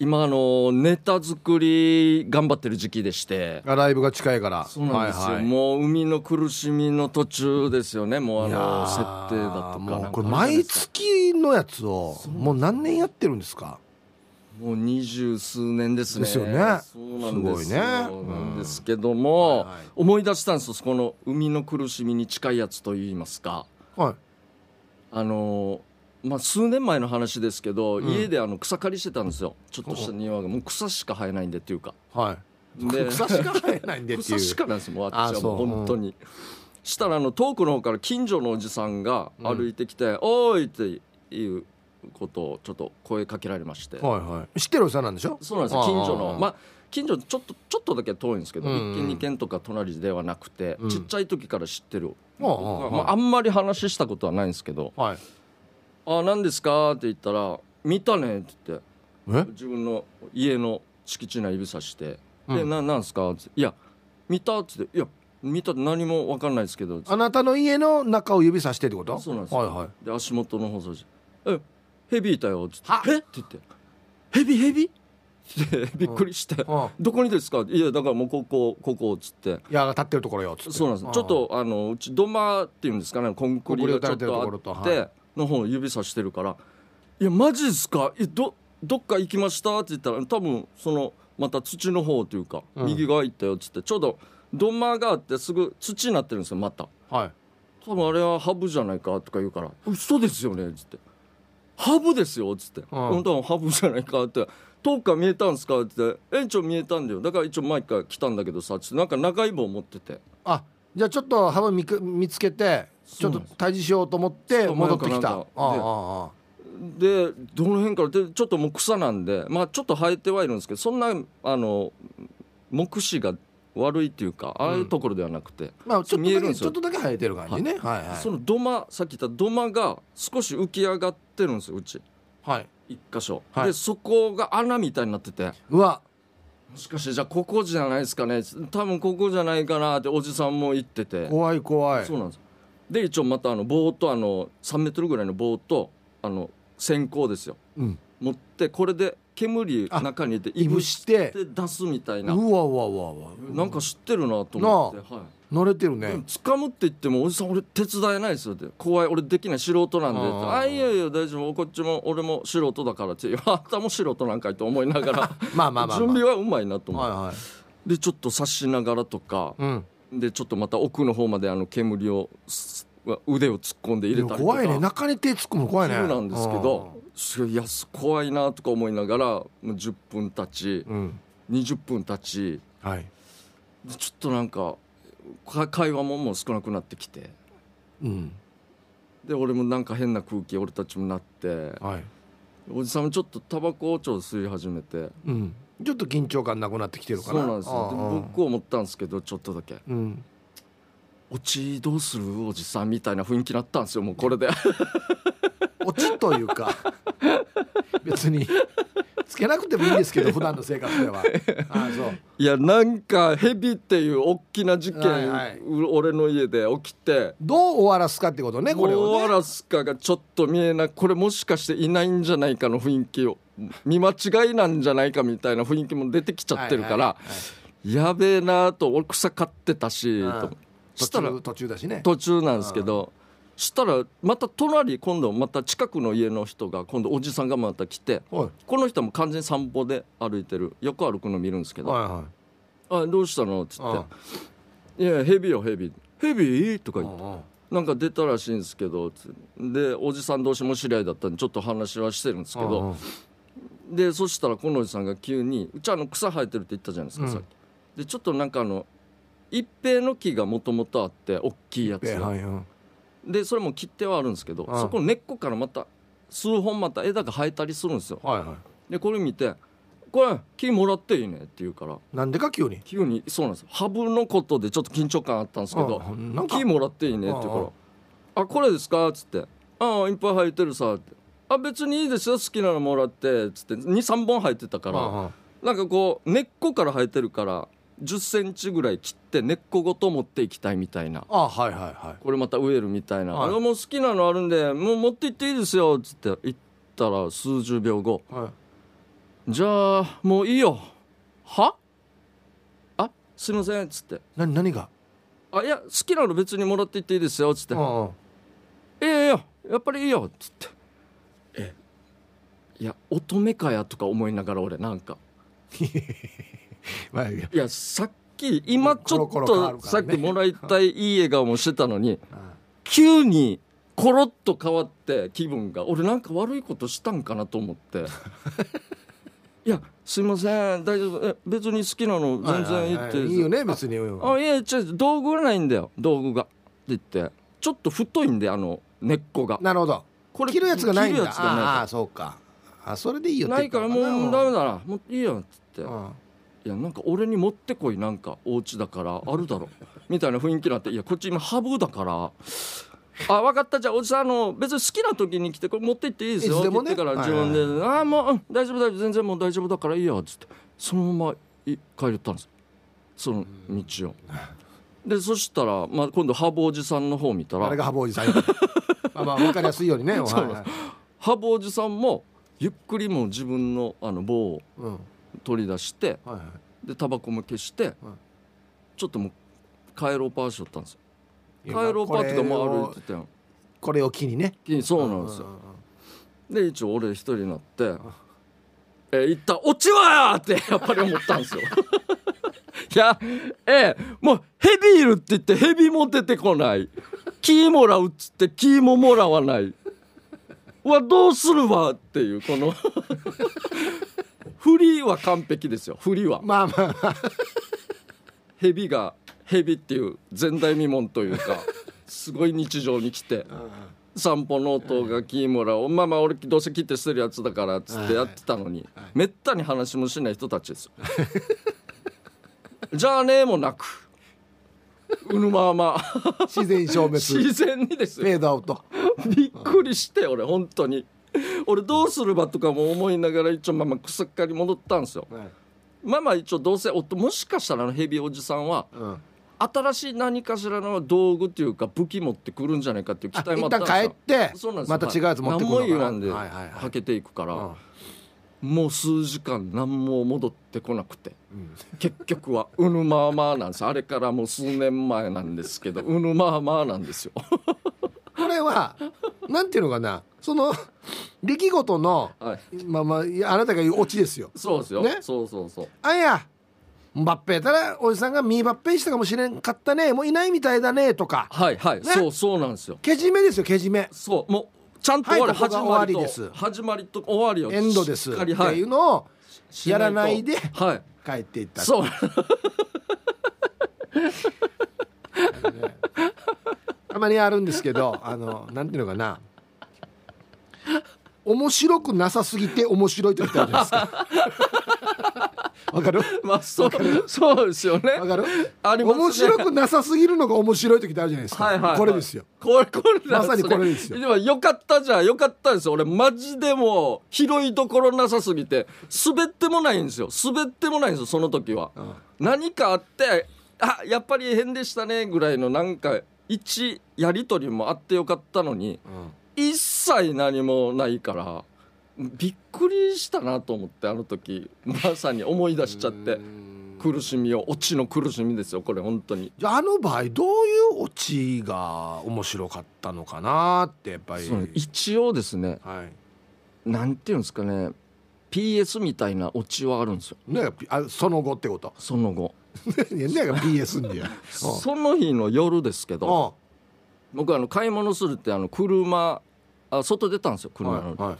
今あのネタ作り頑張ってる時期でして。あライブが近いから。そうなんですよ、はいはい。もう海の苦しみの途中ですよね。もうあのー設定だとかこれ毎月のやつをもう何年やってるんですか？もう二十数年ですね。ですよね。そうなんですよ。すごいね。なんですけども、はいはい思い出したんですよ。この海の苦しみに近いやつといいますか。はい。あのまあ、数年前の話ですけど、ん。家であの草刈りしてたんですよ。ちょっとした庭が。もう草しか生えないんでっていうか。はい。で草しか生えないんでってい草うしかなんですよもうあっちはもう本当に、したらあの遠くの方から近所のおじさんが歩いてきて「おーい!」っていうことをちょっと声かけられまして、はいはい。知ってるおじさんなんでしょ？そうなんです近所の。まあ近所ちょっとちょっとだけ遠いんですけど、うん。一軒二軒とか隣ではなくて、うん。ちっちゃい時から知ってる、ああああまあ、あんまり話したことはないんですけど。はい「あ何ですか?」って言ったら「見たね」って言ってえ？自分の家の敷地内指さして「うんでななんすか?」って「いや見た?」って言って「いや見たって何も分かんないですけど」あなたの家の中を指さしてってこと？そうなんです。よはいはい。で足元の方掃除えヘビいたよ」っつって。は「え？っ?」て言って「ヘビヘビ?」ってびっくりしてうん「どこにですか?」いやだからもうここここ」っつって。矢が立ってるところよっつって。そうなんです。ちょっとあのうち土間っていうんですかねコンクリがちょっとあっての方を指さしてるから「いやマジですか？えどどっか行きました?」って言ったら多分そのまた土の方というか、うん。右側行ったよっつってちょうど土間があってすぐ土になってるんですよまた。はい。多分あれはハブじゃないかとか言うから「嘘ですよね」っつって「ハブですよ」っつって「本当はハブじゃないか」って「遠くから見えたんすか?」って言って「園長見えたんだよ。だから一応毎回来たんだけどさ」っつって。なんか長い棒持ってて。あじゃあちょっとハブ見つけてちょっと退治しようと思って戻ってきた。でどの辺からでちょっともう草なんでまあちょっと生えてはいるんですけどそんなあの目視が悪いっていうかああいうところではなくて、まあちょっと見えるちょっとだけ生えてる感じね。はいはい。その土間さっき言った土間が少し浮き上がってるんですようち。はい。一箇所、はい。でそこが穴みたいになっててうわ。もしかしてじゃあここじゃないですかね。多分ここじゃないかなっておじさんも言ってて。怖い怖い。そうなんですで一応またあの棒とあの3メートルぐらいの棒とあの線香ですよ。うん。持ってこれで煙中に入れていぶしてで出すみたいうなわうわうわうわ。なんか知ってるなと思って、はい。慣れてるね。掴むって言ってもおじさん俺手伝えないですよって。怖い。俺できない素人なんであー。あいやいや大丈夫。こっちも俺も素人だからって。あんたも素人なんかいと思いながら。まあまあまあまあ。準備はうまいなと思って、はいはい。でちょっと察しながらとかうんでちょっとまた奥の方まであの煙をす腕を突っ込んで入れたりとか。怖いね。中に手突っ込むの怖いね。そうなんですけどすごいいや怖いなとか思いながらもう10分経ちうん。うん20分経ち。はい。でちょっとなんかか会話ももう少なくなってきて。うん。で俺もなんか変な空気俺たちもなって。はい。おじさんもちょっとタバコをちょっと吸い始めて。うんちょっと緊張感なくなってきてるかな。そうなんですよ。僕思ったんですけどちょっとだけ。うん「オチどうする？おじさん」みたいな雰囲気になったんですよもうこれで 落ちというか。別につけなくてもいいんですけど普段の生活では。あ あそう。いやなんかヘビっていう大きな事件、はいはい。う俺の家で起きて。どう終わらすかってことねこれをね。もうアラスカがちょっと見えないこれもしかしていないんじゃないかの雰囲気を見間違いなんじゃないかみたいな雰囲気も出てきちゃってるから、はいはいはい。やべえなと俺草刈ってたしうん。としたら途中だしね。途中なんですけどしたらまた隣今度また近くの家の人が今度おじさんがまた来てはい。この人も完全に散歩で歩いてる横歩くの見るんですけどはいはい「あどうしたの?」っつあって「いやヘビよヘビ。ヘビ?」とか言って。あなんか出たらしいんですけどつでおじさん同士も知り合いだったんでちょっと話はしてるんですけどでそしたらこのおじさんが急にうちあの草生えてるって言ったじゃないですか、うん。さっき。でちょっとなんかあの一平の木がもともとあって大きいやつが、はいはいでそれも切ってはあるんですけど、うん。そこの根っこからまた数本また枝が生えたりするんですよ。はいはい。でこれ見て「これ木もらっていいね」って言うから。なんでか急に？急にそうなんですハブのことでちょっと緊張感あったんですけど木もらっていいねって言うから「あこれですか?」っつって「ああいっぱい生えてるさ」って「あ別にいいですよ好きなのもらって」っつって23本生えてたからああ。なんかこう根っこから生えてるから1 0ンチぐらい切って根っこごと持っていきたいみたいな。あはいはいはい。これまた植えるみたいな「はい。あもう好きなのあるんでもう持って行っていいですよ」っつって言ったら数十秒後。はい。じゃあもういいよ。は？あすいませんっつって。何何が？あいや好きなの別にもらっていっていいですよっつって。うんうん「いやいややっぱりいいよ」っつって「えいや乙女かや」とか思いながら俺なんか。まあいいや。いやさっき今ちょっとさっきもらいたいいい笑顔もしてたのにあ 急にコロッと変わって気分が俺なんか悪いことしたんかなと思って。いやすいません。大丈夫。え別に好きなの全然いいって、はいはい。はいいいよね別に。うん。あいや違う道具がないんだよ。道具が。って言って。ちょっと太いんであの根っこが。なるほどこれ切るやつがないんだ。やつがないああそうか。あそれでいいよな。いからもうダメだなもういいよっつって、うん。いやなんか俺に持ってこいなんかお家だからあるだろみたいな雰囲気になっていやこっち今ハブだから。あ分かった。じゃあおじさんあの別に好きな時に来てこれ持って行っていいですよいつでもねって言ってから自分で「はいああもう、うん大丈夫大丈夫。全然もう大丈夫だからいいよ」っつって。そのままい帰れたんです。その道を。でそしたら、まあ、今度ハブおじさんの方見たら。あれがハボおじさんあまあ分かりやすいようにね。はいそうはい。ハブおじさんもゆっくりもう自分のあの棒をうん。はい取り出してはいでタバコも消して、ちょっともう帰ろうパーしよったんですよ。帰ろうパーっていうかもう歩いててん。これを機にね。そうなんですよ。うんで一応俺一人になって「え行った落ちは!」ってやっぱり思ったんですよ。いやええもうヘビいるって言ってヘビも出てこない木もらうっつって木ももらわない。うわどうするわっていうこの。振りは完璧ですよ振りは。まあまあまあ。ヘビがヘビっていう前代未聞というかすごい日常に来て散歩の音が木もらおまあまあ俺どうせ切って捨てるやつだからっつってやってたのにめったに話もしない人たちですよ。じゃあねもなくうぬまま。自然消滅。フ自然にですよ。ェードアウト。びっくりして俺本当に。俺どうするばとかも思いながら一応まあまあ草っかり戻ったんですよ。まあまあ一応どうせおもしかしたらあのヘビおじさんはうん。新しい何かしらの道具っていうか武器持ってくるんじゃないかっていう期あ待もあったん一旦ですよ帰ってそうなんですよ。また違うやつ持ってくるのかな。何も言わんではいはいはい。はけていくから、うんもう数時間何も戻ってこなくて。うん。結局はうぬまーまーなんです。あれからもう数年前なんですけど うぬまーまーなんですよ。これはなんていうのかな。その出来事のはい。まあまああなたが言うオチですよ。そうですよ、ね？そうそうそう。あいやバッペやったらおじさんがミーバッペしたかもしれんかったね。もういないみたいだねとか。はいはい、ね？そうそうなんですよ。けじめですよけじめ。そうもうちゃんと終わり、はい始まりと終わりです。始まりと終わりをエンドです。っていいうのをやらないではい。帰っていった。そう。たまにあるんですけどあのなんていうのかな面白くなさすぎて面白いって言ったじゃないですか？わかる？まあそうそうですよね。わかる？ありますね。面白くなさすぎるのが面白い時ってあるじゃないですか、はいはいはい。これですよ。これこれまさにこれですよ。もよかったじゃんよかったです。よ俺マジでもう広いところなさすぎて滑ってもないんですよ。滑ってもないんですよその時は、何かあってあやっぱり変でしたねぐらいのなんか一やり取りもあってよかったのに一切何もないからびっくりしたなと思ってあの時まさに思い出しちゃって苦しみをオチの苦しみですよこれ本当に。じゃああの場合どういうオチが面白かったのかなってやっぱり、一応ですねはい。なんていうんですかね PS みたいなオチはあるんですよ。ねあその後ってこと？その後。ねが PS んだよその日の夜ですけど僕あの買い物するってあの車あ外出たんですようん車の、はいはい。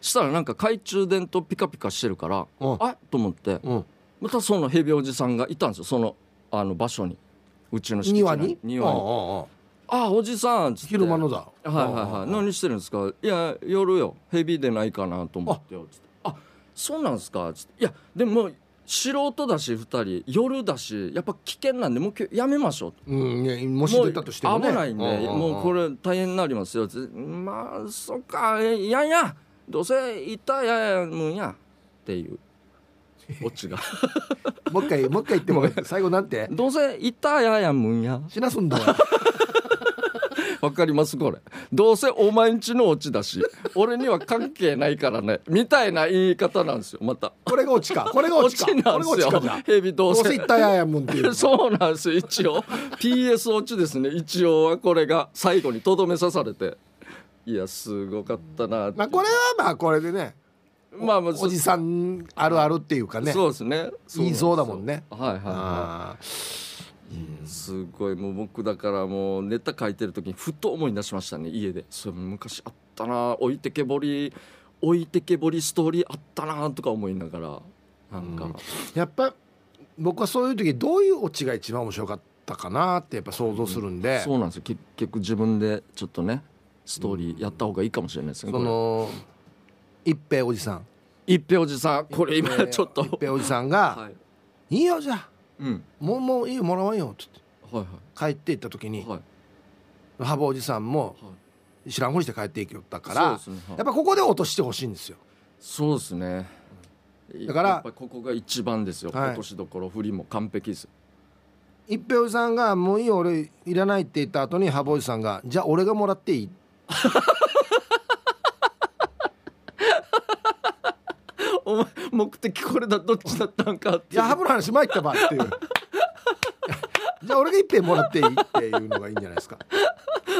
したらなんか懐中電灯ピカピカしてるからうん。あっと思って。うん。またそのヘビおじさんがいたんですよそのあの場所に。うちの敷地庭に？内庭に。うんうんうんあおじさんっつって。昼間のだはいはいはい。何してるんですか？いや夜よ。ヘビでないかなと思ってよつって。あそうなんですか？つって。いやでも素人だし2人。夜だしやっぱ危険なんでもう今日やめましょう。うんねもし出たとしてもね。危ないんで、もうこれ大変になりますよ。まあそっか。えいやいや。どうせいたややむんや。っていう。オチが。もう一回もう一回言っても最後なんて？どうせいたややむんや。しなすんだよ わかりますこれ。どうせお前んちのオチだし俺には関係ないからね。みたいな言い方なんですよまた。これがオチか。これがオチか。なんですよ。ヘビどうせ。どうせ一体ややもんっていう。そうなんですよ一応。PS オチですね。一応はこれが最後にとどめ刺されて。いやすごかったなまあこれはまあこれでね。まあ、おじさんあるあるっていうかね。そうですね。言いそうだもんね。はいはいはいすごい。もう僕だからもうネタ書いてる時にふと思い出しましたね家で。それ昔あったな置いてけぼり置いてけぼりストーリーあったなとか思いながらなんか、うん、やっぱ僕はそういう時どういうオチが一番面白かったかなってやっぱ想像するんで、うん、そうなんですよ。結局自分でちょっとねストーリーやった方がいいかもしれないですね、その一平おじさん。一平おじさん。これ今ちょっと。一平おじさんが「はい、いいよじゃあうん。もうもういいよもらわんよ」っつって。はいはい。帰っていった時に、はい。羽生おじさんも知らんふりして帰っていきよったから、そうですねはい。やっぱここで落としてほしいんですよ。そうですね。だからやっぱここが一番ですよ、はい。落としどころ振りも完璧です。一平さんが「もういいよ俺いらない」って言った後に羽生おじさんが「じゃあ俺がもらっていい? 」お前目的これだどっちだったんかっていやハブの話参ったばっていう。じゃあ俺が一品もらっていいっていうのがいいんじゃないですか。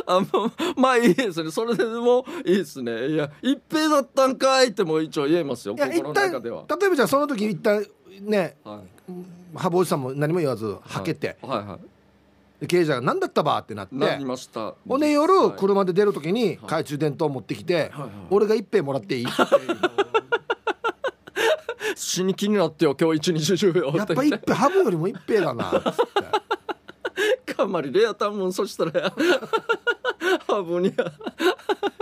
あもうまあいいですね。それでもいいですね。いや一平だったんかいっても一応言えますよ。いや心の中では。例えばじゃあその時一旦ね、はい、羽生さんも何も言わずはけて、はい、はいはい。営者が何だったばってなって。なりました。ほんで夜車で出る時に懐中電灯持ってきて、はいはい。はい、俺が一杯もらっていいっていう死に気になってよ今日一日中。よやっぱ一平ハブよりも一平だなかまりレアタンもんそしたら。ハブに。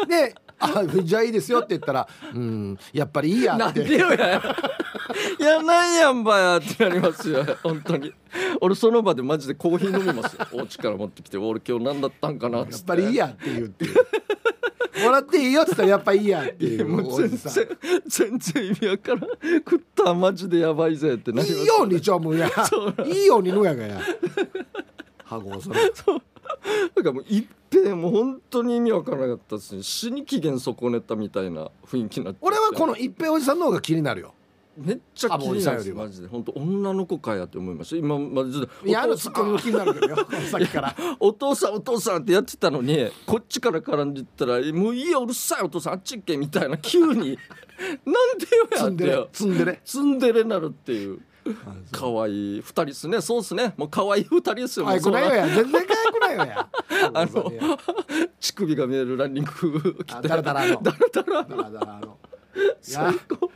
であじゃあいいですよって言ったらうんやっぱりいいやって。なんでよや。いやなんやんばやってなりますよ本当に。俺その場でマジでコーヒー飲みますよ。お家から持ってきて俺今日何だったんかなっやっぱりいいやって言うって。いうもらっていいよっつったらやっぱいいやっていうもう全然全然意味わからん。食ったマジでやばいぜってなります、ね、いいようにちょもや。いいようにのやがや。はごそれそう。だからもう一遍もう本当に意味わからなかったですね。死に機嫌損ねたみたいな雰囲気になって。俺はこの一平おじさんの方が気になるよめっちゃ気になるマジで。本当女の子かやって思いました。今マジでいやあのツッコミも気になるけどよ。さっきから。お父さんお父さんってやってたのにこっちから絡んでったらもういいようるさいお父さんあっち行けみたいな急に なんでよやってよ。ツンデレツンデレなるっていう。可愛い二人ですね。そうですね。もう可愛い二人ですよ。可愛くないよや。全然可愛くないよや。あの乳首が見えるランニング着て。ダラダラの。ダラダラの 最高。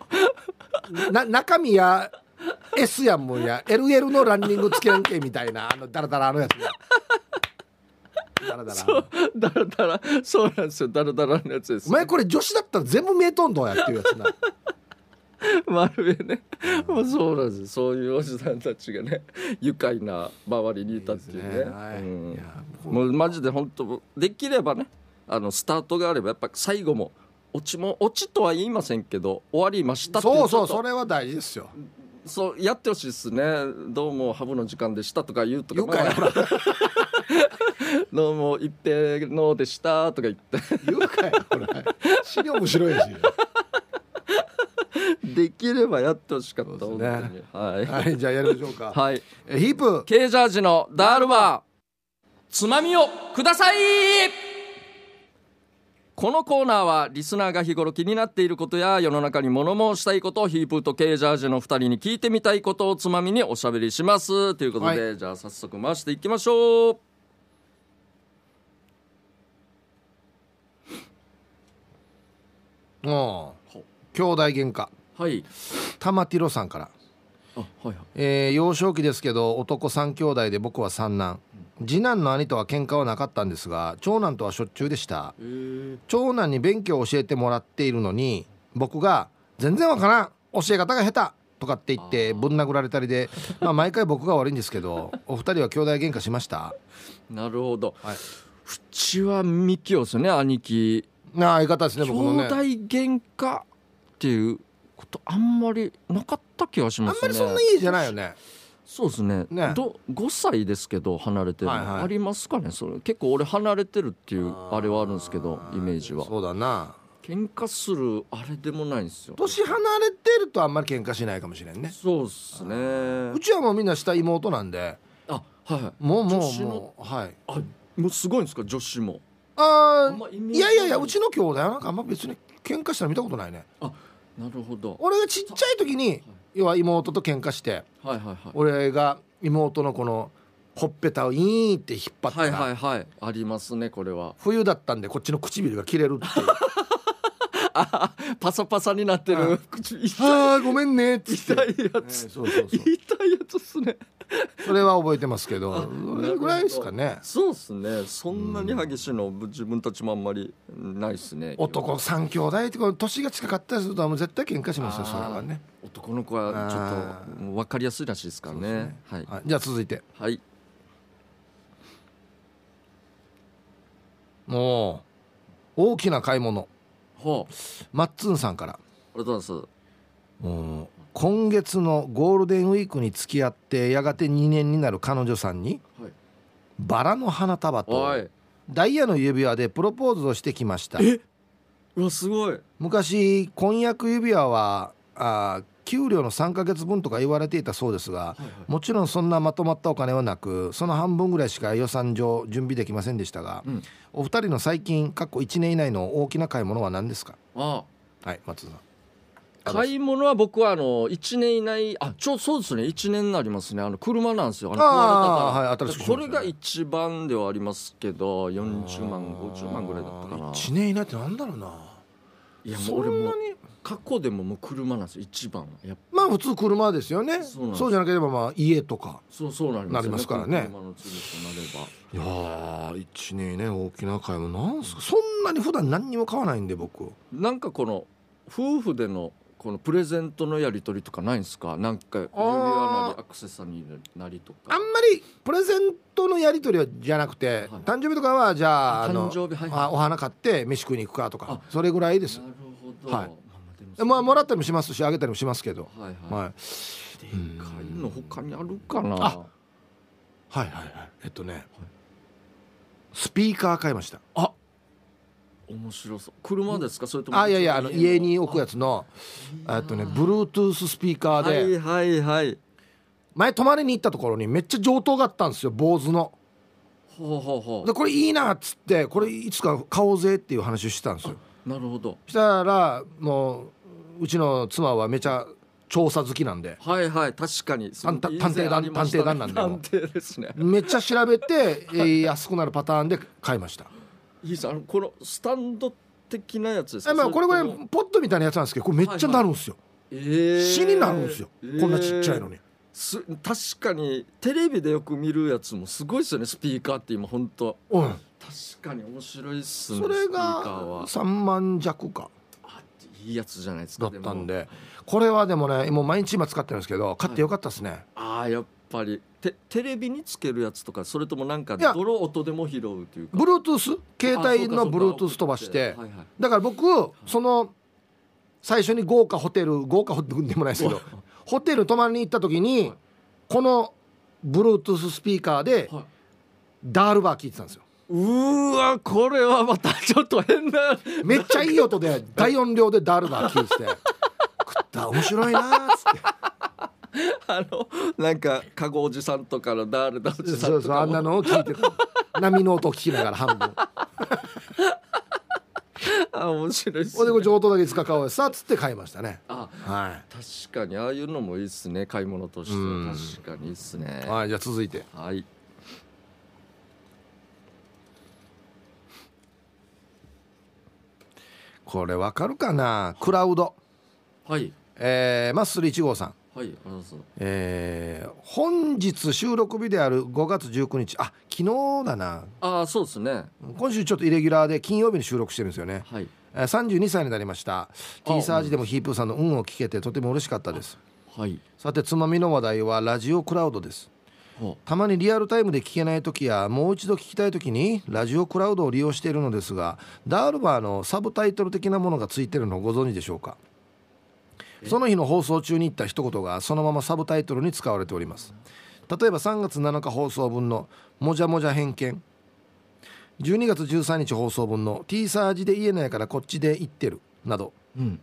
な 中身や S やもんや。LL のランニングつけんけみたいなあのダラダラのやつねダラダラ。そうダラダラ。そうなんですよ。ダラダラのやつです。お前これ女子だったら全部見えとんどやっていうやつな。丸上ね、そうなんですそういうおじさんたちがね愉快な周りにいたっていうね、ね。はい、うん、もうマジで本当できればねあのスタートがあればやっぱ最後もオチもオチとは言いませんけど終わりましたってそうそうそれは大事ですよ。そうやってほしいですね。どうもハブの時間でしたとか言うとか、まあ、どうも一平のでしたとか言って。言うかよこれ。資料面白いし できればやってほしかった、ね、はい、はい、じゃあやりましょうか。はい。えヒープ。ケージャージのダールバー。つまみをくださいこのコーナーはリスナーが日頃気になっていることや世の中に物申したいことをヒープーとケージャージの2人に聞いてみたいことをつまみにおしゃべりします。ということで、はい、じゃあ早速回していきましょう。ああ兄弟喧嘩。はい。玉ティロさんから。はいはい。えー、幼少期ですけど男3兄弟で僕は三男次男の兄とは喧嘩はなかったんですが長男とはしょっちゅうでした。長男に勉強を教えてもらっているのに僕が「全然わからん教え方が下手!」とかって言ってぶん殴られたりで、まあ、毎回僕が悪いんですけどお二人は兄弟喧嘩しました。なるほど、はい、うちはミキオですね兄貴。な相方ですね僕のね。兄弟喧嘩っていうことあんまりなかった気がしますね。あんまりそんないいじゃないよねそうですね。ね。ど5歳ですけど離れてるの、はいはい。ありますかねそれ。結構俺離れてるっていうあれはあるんですけどイメージは。そうだな。喧嘩するあれでもないんですよ。年離れてるとあんまり喧嘩しないかもしれんね。そうっすね。うちはもうみんな下妹なんで。あはいはい。もうもう女子のもうはい。あもうすごいんですか女子も。ああんまイメーい。やいやいやうちの兄弟はなんかあんま別に喧嘩したの見たことないね。あなるほど。俺がちっちゃい時に要は妹と喧嘩してはいはいはい。俺が妹のこのほっぺたをイーンって引っ張った、はいはいはい。ありますねこれは。冬だったんでこっちの唇が切れるっていう。あパサパサになってはる口痛い。あーごめんねって言って。痛いやえーつそうそうそう。痛いやつっすね それは覚えてますけどあそれぐらいですかね。そうっすね。そんなに激しいの自分たちもあんまりないっすね男三兄弟って年が近かったりするともう絶対喧嘩しますよそれはね、男の子はちょっと分かりやすいらしいですからね。はい。はい、じゃあ続いて。はい。もう大きな買い物。ほう。マッツンさんから。ありがとうございます今月のゴールデンウィークに付き合ってやがて2年になる彼女さんにはい。バラの花束おとい。ダイヤの指輪でプロポーズをしてきました。え？うわすごい。昔婚約指輪はあー給料の3ヶ月分とか言われていたそうですがはいはい。もちろんそんなまとまったお金はなくその半分ぐらいしか予算上準備できませんでしたが、うん。お二人の最近過去1年以内の大きな買い物は何ですか？あ。はい松田さん買い物は僕はあの1年以内あちょそうですね。1年になりますね。あの車なんですよ。あのあはいそれが一番ではありますけど40万50万ぐらいだったかな。1年以内ってなんだろうな。いやもそうんなに？俺もう過去でももう車なんですよ。一番は。やまあ普通車ですよね。そうじゃなければまあ家とか。そうそうなりますよなりますからね。車の次となれば。いやー1年ね大きな買い物。なんすか？そんなに普段何にも買わないんで僕。なんかこの夫婦でのこのプレゼントのやり取りとかないんですか？なんか指輪なりアクセサリーなりとか。あんまりプレゼントのやり取りはじゃなくて、はい。誕生日とかはじゃああの誕生日はいあお花買って飯食いに行くかとかあそれぐらいです。なるほど。はい。まあでもらったりもしますしあげたりもしますけど、はいはい、はい、でかいの他にあるかな？あはいはいはい。えっとね、スピーカー買いました。あ面白そう。車ですか？それともあいやいやあの家に置くやつのえっとね Bluetooth スピーカーで、はいはいはい。前泊まりに行ったところにめっちゃ上等があったんですよ坊主の。ほうほうほでこれいいなっつってこれいつか買おうぜっていう話をしてたんですよ。うなるほど。したらもううちの妻はめちゃ調査好きなんで。はいはい。確かに。探探偵団探偵団なんで探偵ですね。めっちゃ調べて、えー安くなるパターンで買いましたいいですあのこのスタンド的なやつですか？えまあこれぐらいポットみたいなやつなんですけどこれめっちゃなるんですよ、えー。死になるんですよ、こんなちっちゃいのに。す確かにテレビでよく見るやつもすごいですよねスピーカーって今本当うん。確かに面白いっすねそれがは。3万弱か。あいいやつじゃないですだかったんで。これはでもねもう毎日今使ってるんですけど買ってよかったですね、ああやっぱりテテレビにつけるやつとかそれともなんかいや。泥音でも拾うというか。Bluetooth 携帯のあそうかそうか。Bluetooth 飛ばして。はいはい。だから僕その最初に豪華ホテル豪華ホテルでもないですけどホテル泊まりに行った時にこの Bluetooth スピーカーではい。ダールバー聞いてたんですよ。うーわこれはまたちょっと変な。めっちゃいい音で大音量でダールバー聞いてて食った面白いなーっつって あのなんかカゴおじさんとかのダールダおじさんそうそうあんなのを聞いてた 波の音を聞きながら半分。あ面白いっすほんでこ上等だけいつか買おうさっつって買いましたね。あは確かにああいうのもいいっすね。買い物として。うん。確かにいいっすね。い、はい、じゃあ続いて。はい。これわかるかな？クラウド。はい。えー、マッスル1号さんはいあります。えー本日収録日である5月19日。あ昨日だな。ああそうですね。今週ちょっとイレギュラーで金曜日に収録してるんですよね、はい。えー、32歳になりました。T サージでもヒープーさんの運を聞けてとても嬉しかったです。はい。さてつまみの話題はラジオクラウドです。ほたまにリアルタイムで聞けない時やもう一度聞きたい時にラジオクラウドを利用しているのですがダールバーのサブタイトル的なものがついてるのをご存知でしょうか？その日の放送中に言った一言がそのままサブタイトルに使われております。例えば3月7日放送分の「もじゃもじゃ偏見」12月13日放送分の「T サージで言えないからこっちで言ってる」など、うん。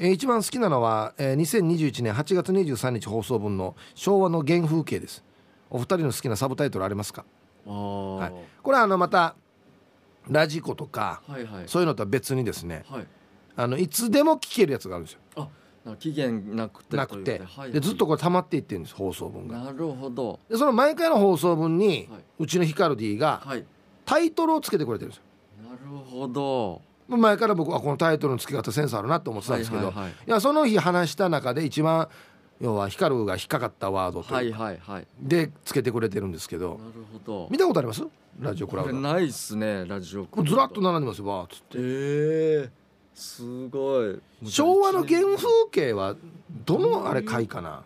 えー一番好きなのは、えー2021年8月23日放送分の「昭和の原風景」です。お二人の好きなサブタイトルありますか？はい。これはあのまたラジコとかはいはい。そういうのとは別にですねはい。あのいつでも聞けるやつがあるんですよ期限なくてなくて。でずっとこれ溜まっていってるんです放送分が。なるほど。でその毎回の放送分に、はい。うちのヒカルディがはい。タイトルをつけてくれてるんですよ。なるほど。前から僕はこのタイトルの付け方センスあるなと思ってたんですけど、いはいはいはい。やその日話した中で一番要はヒカルが引っかかったワードとはいいうかはいはいでつけてくれてるんですけどなるほど。見たことあります？ラジオクラウド。ないっすねラジオもうずらっと並んでますよわーっつって。ええすごい。昭和の原風景はどのあれ回かな？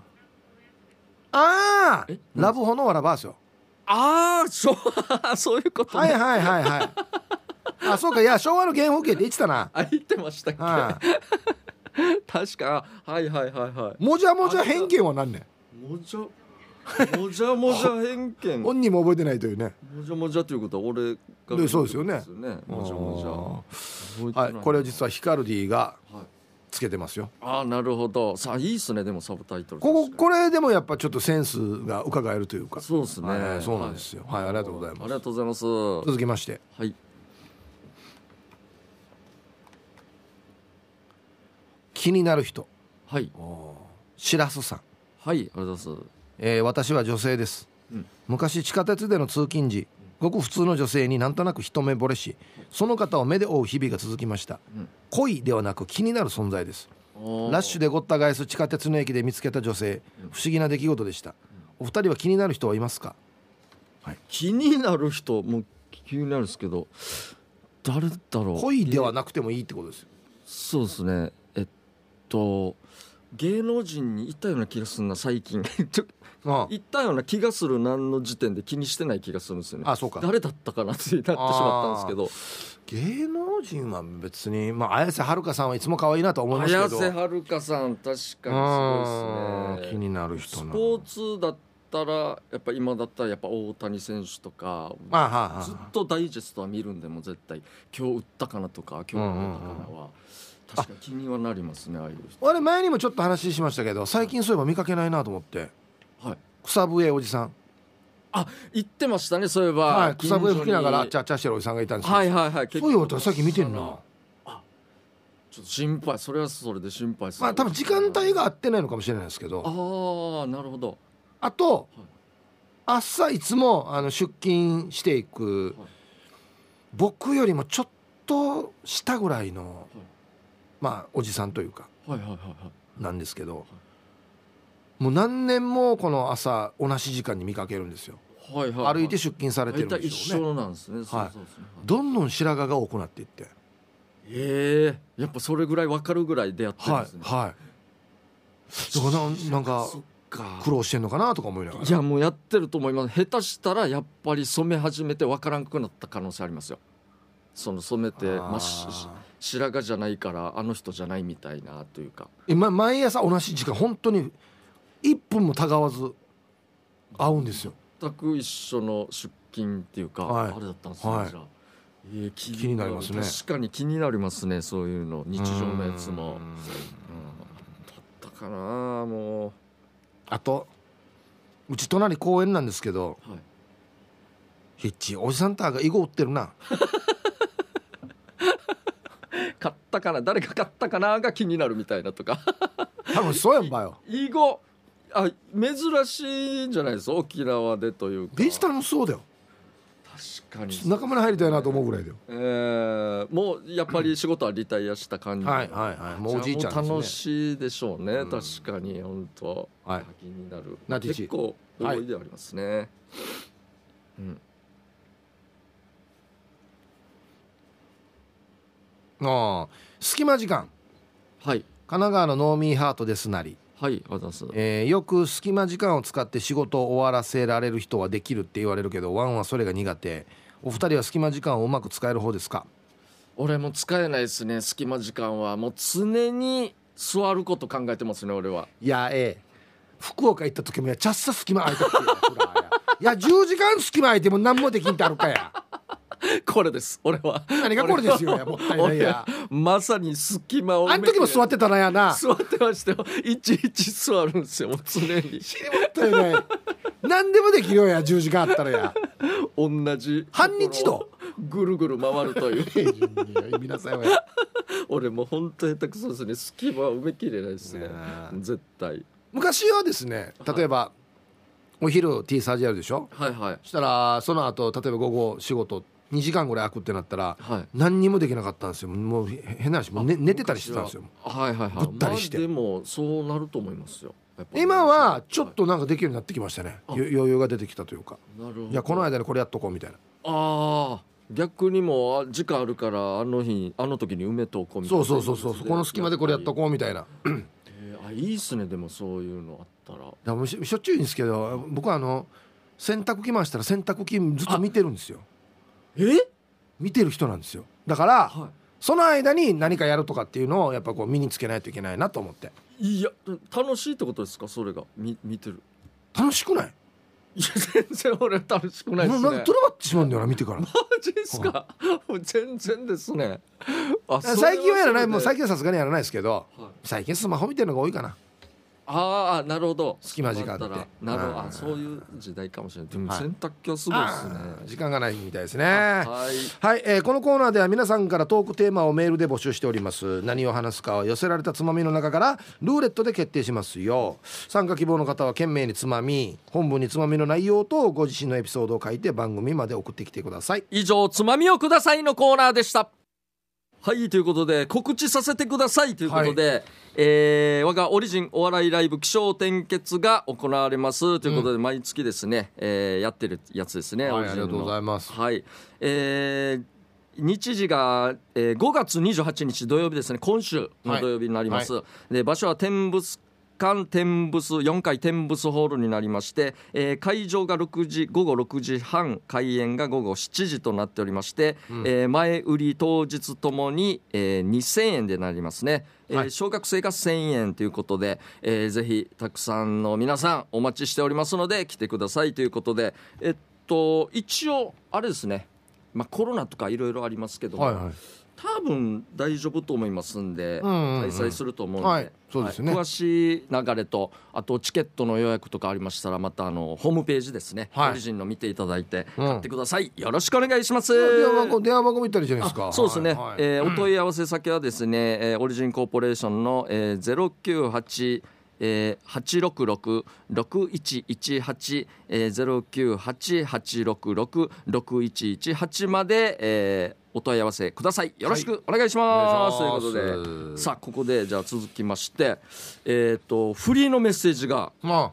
ああえラブホのわらばですよ。ああそう そういうことね。はいはいはいはい。あそうかいや昭和の原風景って言ってたな。あ言ってましたっけ？はい。確かはいはいはいはい。もじゃもじゃ偏見は何ねもじゃもじゃもじゃ偏見も本人も覚えてないというね。じゃもじゃということは俺がでそうですよね。もじゃもじゃ。覚えてない。はいこれ実はヒカルディがはい。つけてますよ。ああなるほど。さあいいっすねでもサブタイトル。こここれでもやっぱちょっとセンスが伺えるというか。にそうですね、はいそうなんですよ。はい。ありがとうございます。ありがとうございます。は続きまして。い。気になる人。はい。しらすさん、はいありがとうございます。えー私は女性です、うん。昔地下鉄での通勤時ごく普通の女性になんとなく一目惚れしその方を目で追う日々が続きました、うん。恋ではなく気になる存在です。ラッシュででごった返す地下鉄の駅で見つけた女性。不思議な出来事でした。お二人は気になる人はいますか？気になる人も気になるんですけど誰だろう。恋ではなくてもいいってことですよ。そうですね。えっと芸能人にいたような気がするな最近。ちょあいたような気がする何の時点で気にしてない気がするんですよね。あそうか。誰だったかなってなってしまったんです芸能人は別にまあ綾瀬はるかさんはいつも可愛いなと思いますけど。けど綾瀬はるかさん確かにすごいうんですね気になる人なスポーツだったらやっぱ今だったらやっぱ大谷選手とかずっとダイジェストは見るんでもう絶対。今日打ったかなとか今日打ったかなは確かに気にはなりますねああいう人。俺前にもちょっと話しましたけど最近そういえば見かけないなと思って。はい。草笛おじさん。あ言ってましたねそういえば、はい草笛吹きながらあっちゃゃあっちゃしてるおじさんがいたんですよ。はいはいはいそういえば私さっき見てんな。ちょっと心配それはそれで心配する。まあ多分時間帯が合ってないのかもしれないですけど。ああなるほど。あとはい。朝いつもあの出勤していくはい。僕よりもちょっと下ぐらいのまあおじさんというかはいはいはいはい。なんですけどもう何年もこの朝同じ時間に見かけるんですよ。はいはい歩いて出勤されてるんでしょうね。緒なんですね。そうそうですねどんどん白髪が多くなっていって。ええやっぱそれぐらい分かるぐらい出会ってるんはですね。いはい。だからななんか苦労してんのかなとか思いながら。いやもうやってると思います。下手したらやっぱり染め始めて分からんくなった可能性ありますよ。その染めてまあ白髪じゃないからあの人じゃないみたいなというか。今毎朝同じ時間本当に1分もたがわず会うんですよ。全く一緒の出勤っていうか、はい。あれだったんですね、はい。じゃあ。えー気気になりますね。確かに気になりますねそういうの。日常のやつも。うん。うんだったかなもう。あとうち隣公園なんですけどはい。ヒッチおじさんたーが囲碁売ってるな。買 ったかな誰が買ったかなが気になるみたいなとか。多分そうやんばよ。囲碁あ珍しいんじゃないです沖縄でというか。デジタルもそうだよ。確かに。仲間に入りたいなと思うぐらいだよ。えー、もうやっぱり仕事はリタイアした感じ。はいはいはい。もうおじいちゃんじゃあもう楽しいでしょうね、うん。確かに本当。はい。気になる。結構多いでありますね、うんああ隙間時間。はい。神奈川のノーミーハートですなり、はいあざます。えーよく隙間時間を使って仕事を終わらせられる人はできるって言われるけどワンはそれが苦手。お二人は隙間時間をうまく使える方ですか？俺も使えないですね隙間時間は。もう常に座ること考えてますね俺は。いやええ。福岡行った時もやちゃっさ隙間空いたっていや10時間隙間空いても何もできんってあるかやこれです。俺は。何がこれですよやもったいないや。まさに隙間をあの時も座ってたなやな。座ってましたよ。いちいち座るんですよ常に。知りもったいない。何でもできるよや10時間あったらや。同じ半日と。ぐるぐる回るという。皆さんは俺もう本当下手くそですね。隙間埋めきれないですね。絶対。昔はですね例えば、お昼 T サージやるでしょ？はいはい。そしたらその後例えば午後仕事2時間ぐらい空くってなったら、はい。何にもできなかったんですよ。もうへ変な話もう寝寝てたりしてたんですよ。はいはいはい。ぐったりして。まあでもそうなると思いますよ。今はちょっとなんかできるようになってきましたね。よ余裕が出てきたというか。なるほど。いやこの間にこれやっとこうみたいな。ああ逆にもう時間あるからあの日あの時に埋めとこうみたいな。そうそうそうそう。この隙間でこれやっとこうみたいな。えーあいいっすねでもそういうのあったら。だもうししょっちゅうんですけど僕はあの洗濯機回したら洗濯機ずっと見てるんですよえ？見てる人なんですよ。だからはその間に何かやるとかっていうのをやっぱこう身につけないといけないなと思って。いいや楽しいってことですか？それが。み見てる。楽しくない？いや全然俺楽しくないですね。ななんかトラバってしまうんだよな見てから。マジですか？もう全然ですね。あ最近はやらない。もう最近近はさすがにやらないですけど最近スマホ見てるのが多いかなああなるほど。隙間時間って。なるほど。そういう時代かもしれない。でもはい。洗濯機はすごいですね。時間がないみたいですね。はい。はい、えーこのコーナーでは皆さんからトークテーマをメールで募集しております。何を話すかは寄せられたつまみの中からルーレットで決定しますよ。参加希望の方は懸命につまみ本文につまみの内容とご自身のエピソードを書いて番組まで送ってきてください。以上つまみをくださいのコーナーでしたはいということで告知させてくださいということで、えー我がオリジンお笑いライブ気象転結が行われますということで、毎月ですね、えーやってるやつですね、はいありがとうございます。はい。えー日時が、えー5月28日土曜日ですね今週の土曜日になります、で場所は天仏館天仏4階天仏ホールになりまして、えー会場が6時午後6時半開演が午後7時となっておりまして、えー前売り当日ともに、えー2000円でなりますね、えーはい。小学生が1000円ということで、えーぜひたくさんの皆さんお待ちしておりますので来てくださいということでえっと一応あれですね。まあ、コロナとかいろいろありますけども、はいはい多分大丈夫と思いますんで、うんうんうん。開催すると思うんで、はいそうですね。はい。詳しい流れとあとチケットの予約とかありましたらまたあのホームページですね、はい。オリジンの見ていただいてうん。買ってください、よろしくお願いします。電話番号電話番号見たらいいじゃないですか？あそうですね、はいはい。えーお問い合わせ先はですね、えーオリジンコーポレーションの、えー、098えー、866-6118、えー、098-866-6118まで、えーお問い合わせください。よろしくお願いします、お願いということでさあここでじゃあ続きましてえっ、とフリーのメッセージが、ま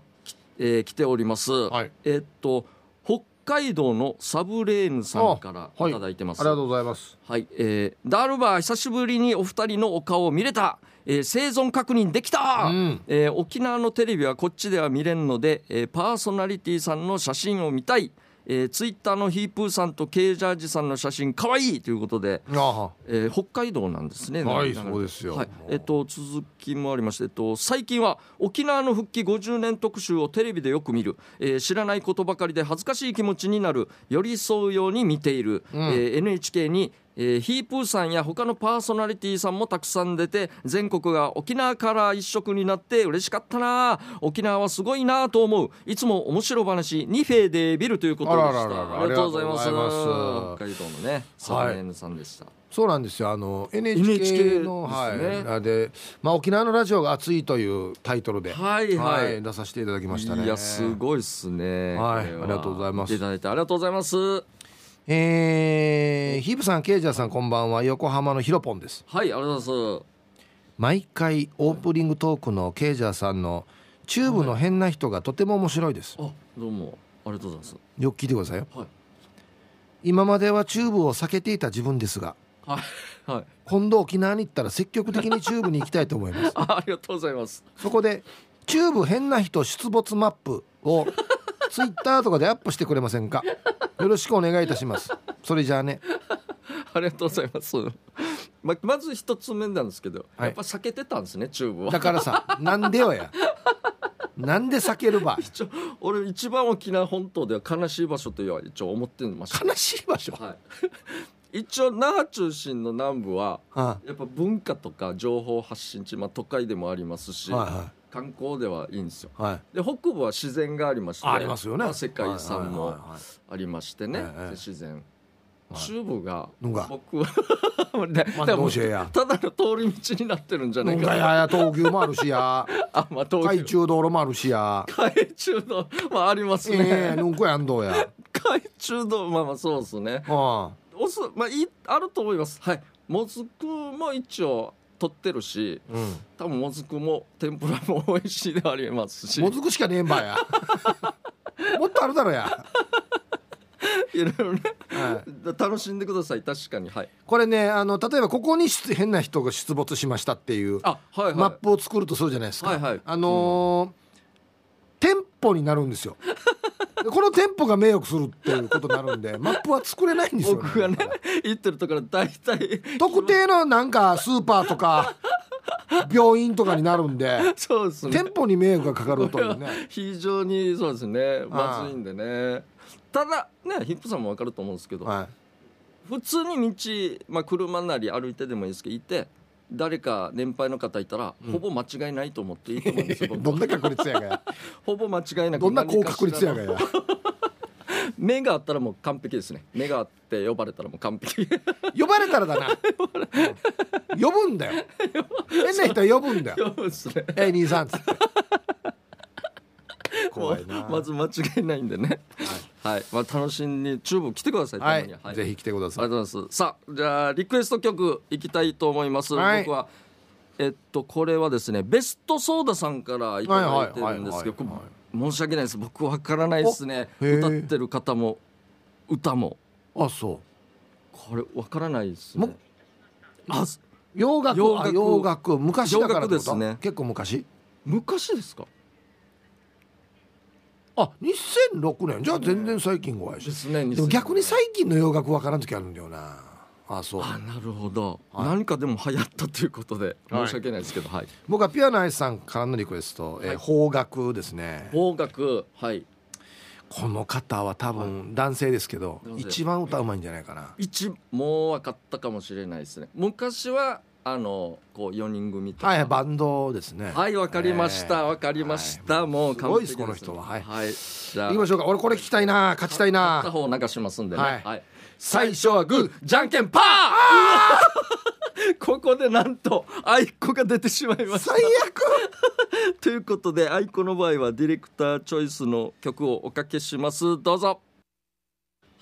えー来ております、はい。えっ、と北海道のサブレーヌさんからあはい。いただいてます、ありがとうございます。はい、えー、ダールバー久しぶりにお二人のお顔を見れた、えー生存確認できた、うん。えー沖縄のテレビはこっちでは見れんので、えーパーソナリティさんの写真を見たい、えー、ツイッターのヒープーさんとケージャージさんの写真かわいいということで、えー北海道なんですね。はいそうですよはい、えっと続きもありまして、えっと最近は沖縄の復帰50年特集をテレビでよく見る、えー知らないことばかりで恥ずかしい気持ちになる寄り添うように見ている、えー NHK に。えーヒープーさんや他のパーソナリティさんもたくさん出て全国が沖縄から一色になって嬉しかったな沖縄はすごいなと思ういつも面白話ニフェでビルということでしたあららららありがとうございますいます北海道のねサブレーヌさんでした、そうなんですよあの NHK NHK のでねはいあで、まあ、沖縄のラジオが熱いというタイトルで、はいはい出させていただきましたねいやすごいっすね。はいありがとうございますいただいてありがとうございます。えー、ヒープさんケイジャーさんこんばんは横浜のヒロポンですはい、ありがとうございます。毎回オープニングトークのケイジャーさんのチューブの変な人がとても面白いですあ、どうもありがとうございます。よく聞いてくださいよはい今まではチューブを避けていた自分ですがはいはい。今度沖縄に行ったら積極的にチューブに行きたいと思いますあ ありがとうございます。そこでチューブ変な人出没マップをツイッターとかでアップしてくれませんか？よろしくお願いいたします。それじゃあね。ありがとうございます。ままず一つ目なんですけど、はい。やっぱ避けてたんですねチューブは。だからさなんでよや。なんで避けるば。一応俺一番沖縄本島では悲しい場所とは一応思ってました。悲しい場所？はい、一応那覇中心の南部ははやっぱ文化とか情報発信地、まあ、都会でもありますし、いは観光ではいいんですよ。いはい。で北部は自然がありましてありますよね。まあ世界遺産もありましてね、自然。はい。中部が僕はね まあただの通り道になってるんじゃないかな。なんかやや闘牛もあるしや。あまあ東海中道路もあるしや。海中のまあありますね、ええぬんこやんどうや。海中のまあまあそうですね。あおすまあいいあると思います。はい。もずくも一応取ってるしあうん。多分もずくも天ぷらも美味しいでありますし。もずくしかねえんばや。もっとあるだろや、いろいろね。はい、楽しんでください。確かに。はい。これねあの例えばここに出変な人が出没しましたっていうあはいはい。マップを作るとするじゃないですか、はいはい。あのー店舗になるんですよ。で この店舗が迷惑するっていうことになるんで マップは作れないんですよ、僕がね行ってるところ大体。特定のなんかスーパーとか病院とかになるんでそうですね。店舗に迷惑がかかるというね。非常にそうですね。まずいんでね。ただねヒップさんも分かると思うんですけど、は普通に道、まあ、車なり歩いてでもいいですけどいて誰か年配の方いたら、うん。ほぼ間違いないと思っていいと思うんですよ どんな確率やがや。ほぼ間違いなくどんな高確率やがや。目があったらもう完璧ですね。目があって呼ばれたらもう完璧。呼ばれたらだな、うん呼ぶんだよ。変な人は呼ぶんだよ。え兄さんっつって。も怖いうなまず間違いないんでね。はい、まあ、楽しんにチューブ来てくださいはい。には、ぜひ来てください。ありがとうございます。さあじゃあリクエスト曲いきたいと思います、はい。僕はえっとこれはですねベストソーダさんからいただいてるんですけどはいはいはいはい。申し訳ないです。僕わからないですね。歌ってる方も歌も。あそこれわからないですもねあう洋楽洋楽。あ洋楽。昔だからですね。結構昔？昔ですか？あ2006年。じゃあ全然最近ごやしですねでも逆に最近の洋楽わからん時あるんだよな。あそう。あなるほど、はい。何かでも流行ったということではい。申し訳ないですけどはい。僕はピアノアイスさんからのリクエスト、えーはい。邦楽ですね。邦楽はい。この方は多分男性ですけど、一番歌うまいんじゃないかな。一もう分かったかもしれないですね。昔はあのこう4人組とか。はいバンドですね。はいわかりましたえー。わかりました、はい。もうす。ごいですこの人は。はい。はい。じゃあ。行きましょうか。俺これ聞きたいな。勝ちたいな。片方流しますんでね。はい。はい、最初はグーじゃんけんパー。ここでなんとあいこが出てしまいました。最悪。ということで愛子の場合はディレクターチョイスの曲をおかけします。どうぞ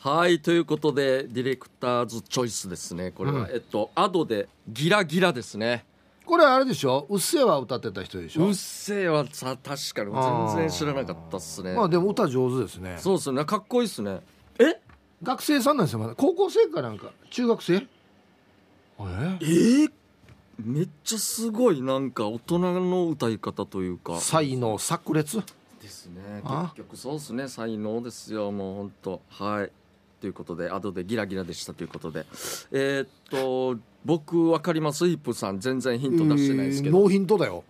はいということでディレクターズチョイスですね。これは、うん。えっとアドでギラギラですね。これあれでしょ？うっせぇわ歌ってた人でしょ？うっせぇはさ確かに全然知らなかったっすね。まあでも歌上手ですね。そうですね。かっこいいっすね。え？学生さんなんですよまだ。高校生かなんか？中学生？ええー、めっちゃすごいなんか大人の歌い方というか。才能炸裂？ですね。あ結局そうですね。才能ですよもう本当はいということで後でギラギラでしたということで。えーっと僕わかります？ヒップさん全然ヒント出してないですけど、えーノーヒントだよ。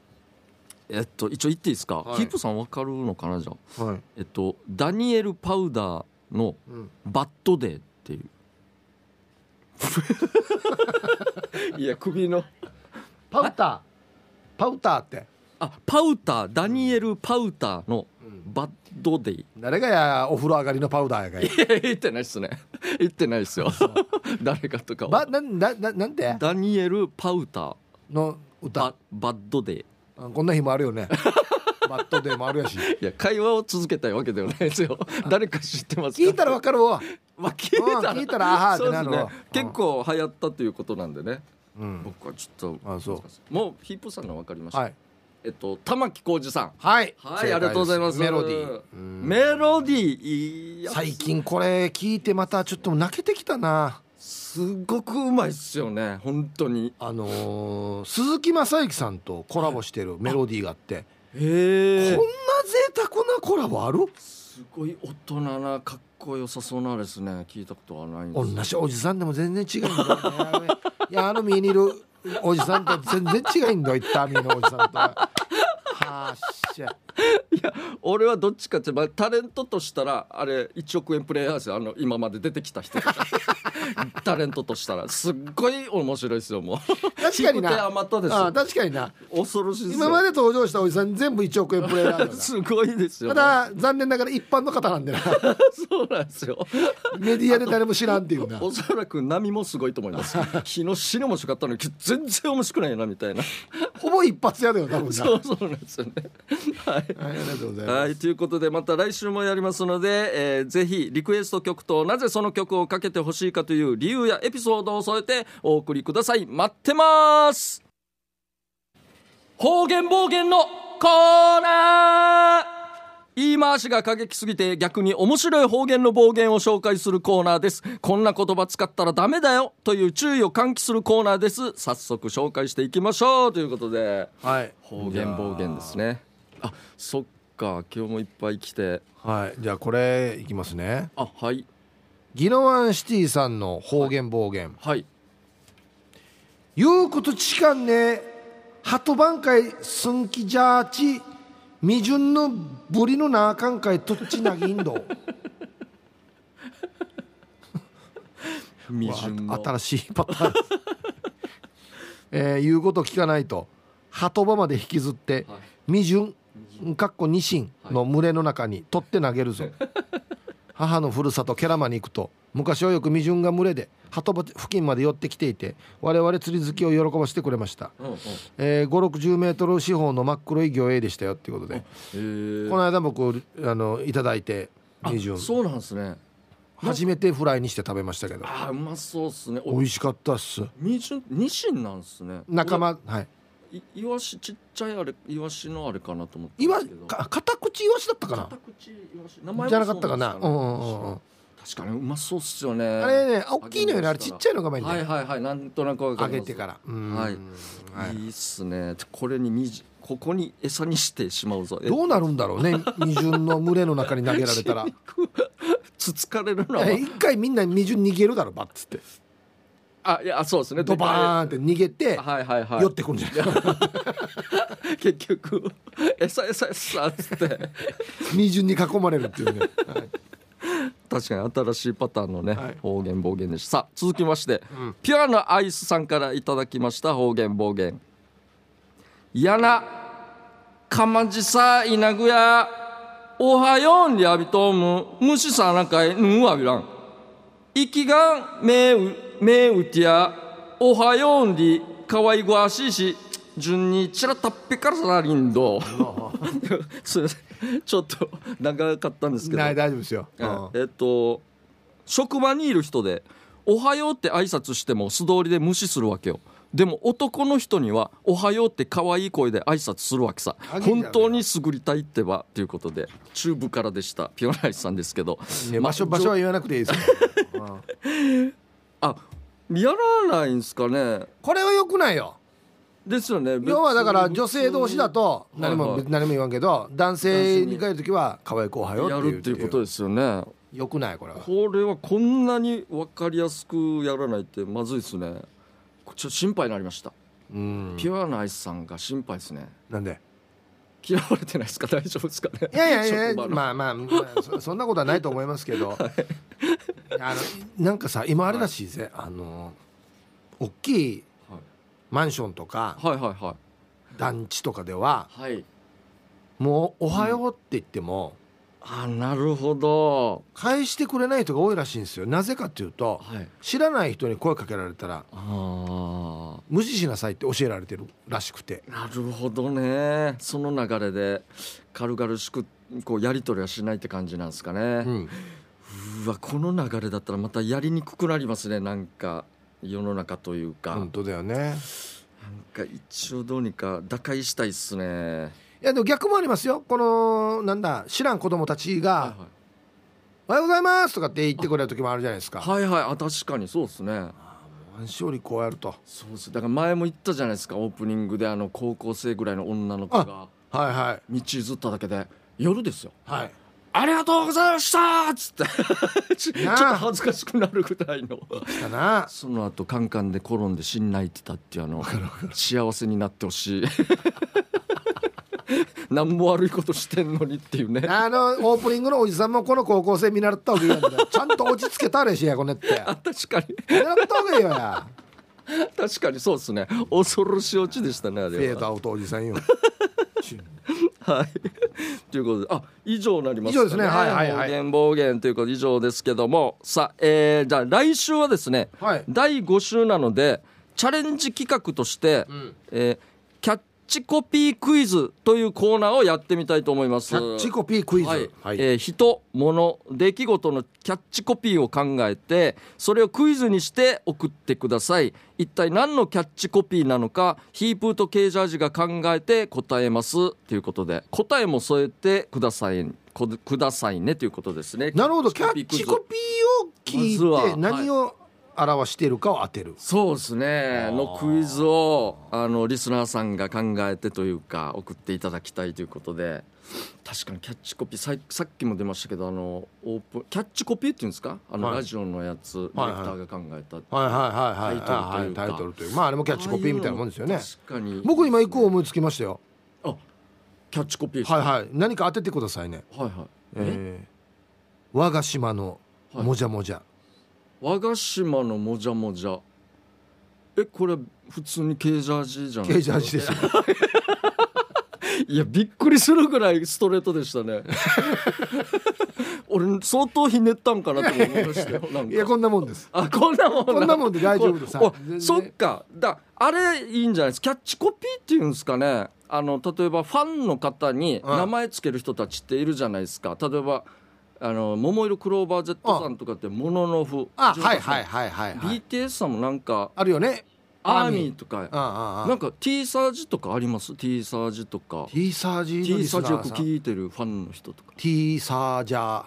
えっと一応言っていいですか、はい。ヒップさんわかるのかなじゃあ？はい、えっとダニエル・パウダーのうん、「Bad Day」っていう。いや首の。パウター。パウターって、あパウター。ダニエル・パウターのうん「Bad Day」誰がやお風呂上がりのパウダーやがい。いや言ってないっすね。言ってないっすよ。誰かとかは。ばなんなななんて？ダニエル・パウター。の歌。バ Bad Day。あこんな日もあるよね。バットデーもあるやし。いや会話を続けたいわけではないですよ。誰か知ってますか？聞いたらわかるわ、まあ聞いたら。うん聞いたらあはーってなるわ。ね。結構流行ったということなんでね。うん、僕はちょっとあそう。もうヒップさんの分かりました、はいえっと玉置浩二さん。はい。はいありがとうございます。メロディー。うんメロディーいや最近これ聞いてまたちょっと泣けてきたな。すごくうまいっすよね。本当に。あのー鈴木雅之さんとコラボしてるメロディーがあって、へえ。こんな贅沢なコラボある？すごい大人なかっこよさそうなですね。聞いたことはない同じおじさんでも全然違うんだよねいやあの見にいるおじさんと全然違いんだよターミーのおじさんと。はあしゃ。いや俺はどっちかってまあタレントとしたらあれ1億円プレイヤーですよあの今まで出てきた人とか。タレントとしたらすっごい面白いですよもう。確かにな。引く手あまたですあ確かにな。恐ろしいですよ。今まで登場したおじさん全部1億円プレイヤー すごいですよ、ただ残念ながら一般の方なんでな。そうなんですよ。メディアで誰も知らんっていうな。おそらく波もすごいと思います。日の死に面白かったのに全然面白くないなみたいな。ほぼ一発屋だよ多分な。そうそうなんですよね。はい。はい、ありがとうございます。はい、ということでまた来週もやりますので、えーぜひリクエスト曲となぜその曲をかけてほしいかという理由やエピソードを添えてお送りください。待ってます。方言暴言のコーナー。言い回しが過激すぎて逆に面白い方言の暴言を紹介するコーナーです。こんな言葉使ったらダメだよ。という注意を喚起するコーナーです。早速紹介していきましょう。ということで。はい。方言暴言ですね。あそっか。今日もいっぱい来て。はい、じゃあこれいきますね。あはいギノワンシティさんの方言暴言。はい言うことちかんね。鳩番会すんきじゃーち。未順のぶりのなあかんかいとっちなぎんど。未順の新しいパターン。えー言うこと聞かないと鳩場まで引きずってはい未順かっこニシンの群れの中に取って投げるぞ母のふるさとケラマに行くと昔はよく未順が群れで鳩場付近まで寄ってきていて我々釣り好きを喜ばせてくれました、うんうん。えー、5 6 0メートル四方の真っ黒い魚影でしたよっていうことで。えー。この間僕あのいただいてあ未順そうなんですね。初めてフライにして食べましたけど。あうまそうっすね。美味しかったっす。未順ニシンなんですね。仲間はいイワシちっちゃいあれイワシのあれかなと思っていわか片口イワシだったかな？片口イワシ。名前もじゃなかったかな？そううんうんうんうん。確かにうまそうっすよね。あれね大きいのよりあれちっちゃいのがうまいんだよはいはいはい。なんとなく揚げてから。うん。はい。はい。いいっすね。これにみじここに餌にしてしまうぞ。えどうなるんだろうね？二巡の群れの中に投げられたら。つつかれるのは。え一回みんな二巡逃げるだろバッつってあいやそうですね。ドバーンって逃げてはいはいはい。寄ってくんじゃない？結局餌餌餌っつって。二巡に囲まれるっていうね。はい。確かに新しいパターンのね、はい。方言暴言でした。さあ続きまして、うん。ピュアなアイスさんからいただきました方言暴言。やなかまじさいなぐやおはよんりあびとむ虫さなかいぬんわびらん。いきがんめうめうてやおはよんりかわいごわしいし順にちらたっぺからさらりんどすいません。ちょっと長かったんですけど。ない大丈夫ですよ。うん。えっと職場にいる人で「おはよう」って挨拶しても素通りで無視するわけよ。でも男の人には「おはよう」って可愛い声で挨拶するわけさ。本当にすぐりたいってばということで中部からでしたピオナイスさんですけど。ね場所場所は言わなくていいですよ。う んあやらないんすかね？これはよくないよ。ですよね。要はだから女性同士だと何も、何も言わんけど男性に帰る時は可愛い子おはようやるっていうことですよね。よくないこれは。これはこんなに分かりやすくやらないってまずいですね。ちょっと心配になりました。うん。ピュアなアイスさんが心配ですね。なんで？嫌われてないですか？大丈夫ですかね？いやいやいやまあまあ、まあ、そそんなことはないと思いますけど、あのなんかさ今あれらしいぜ、あの大きいはい。マンションとかはいはいはい。団地とかでははい。もう「おはよう」って言ってもあなるほど。返してくれない人が多いらしいんですよ。なぜかっていうとはい。知らない人に声かけられたらあ無視しなさいって教えられてるらしくて。ーなるほどね。その流れで軽々しくこうやり取りはしないって感じなんですかね、うん。うわこの流れだったらまたやりにくくなりますねなんか世の中というか、本当だよね。なんか一応どうにか打開したいっすね。いやでも逆もありますよ。このなんだ知らん子供たちがは「おはようございます」とかって言ってくれる時もあるじゃないですか。いはい、はい。はいあ確かにそうですねマンションにこうやるとそうですだから前も言ったじゃないですかオープニングであの高校生ぐらいの女の子がはいはい道譲っただけで夜ですよはいありがとうございました!」っつってちょっと恥ずかしくなるぐらいのなその後カンカンで転んで死ん泣いてたっていうあの幸せになってほしい何も悪いことしてんのにっていうね。あのオープニングのおじさんもこの高校生見習った方がいいんだよ。ちゃんと落ち着けたれしやこねって。あ確かに。見習った方がいいよや。確かにそうですね。恐ろしいオチでしたねあフェれは。ードアウトおじさんよ。はい。ということで、あ、以上になります以上ですね。はいはいはい。暴言暴言ということで以上ですけども、さあ、えー、じゃあ来週はですね、はい。第5週なので、チャレンジ企画として、えーキャッチコピークイズというコーナーをやってみたいと思います。キャッチコピークイズ。はい。はい。えー人物出来事のキャッチコピーを考えてそれをクイズにして送ってください。一体何のキャッチコピーなのかヒープーとケージャージが考えて答えます。ということで答えも添えてください。こくださいね。ということですね。なるほど。キャッチコピーを聞いて何を表しているかを当てる、そうですね。のクイズをあのリスナーさんが考えてというか送っていただきたいということで。確かにキャッチコピーさいさっきも出ましたけどあのオープンキャッチコピーっていうんですか？あの、はい。ラジオのやつディレクターが考えた、はいはいはいはい。タイトルというタイトルというまああれもキャッチコピーみたいなもんですよね。確かに僕今一個思いつきましたよ。あキャッチコピーはいはい。何か当ててくださいね。はいはい。えー、我が島のもじゃもじゃ、和ヶ島のもじゃもじゃ。えこれ普通にケージャージじゃないケージャージですよ。いやびっくりするぐらいストレートでしたね。俺相当ひねったんかなと思いましたよいやこんなもんです。あこんなもんこんなもんで大丈夫です。そっか。だあれいいんじゃないですか？キャッチコピーっていうんですかね？あの例えばファンの方にうん。名前つける人たちっているじゃないですか。例えばあの桃色クローバー Z さんとかってモノノフあはいはいはいはい、はい、BTS さんもなんかあるよね。アーミーとか。あああなんか T サージとかあります？T サージとか。T サージの T サージよく聞いてるファンの人とか。T サージャ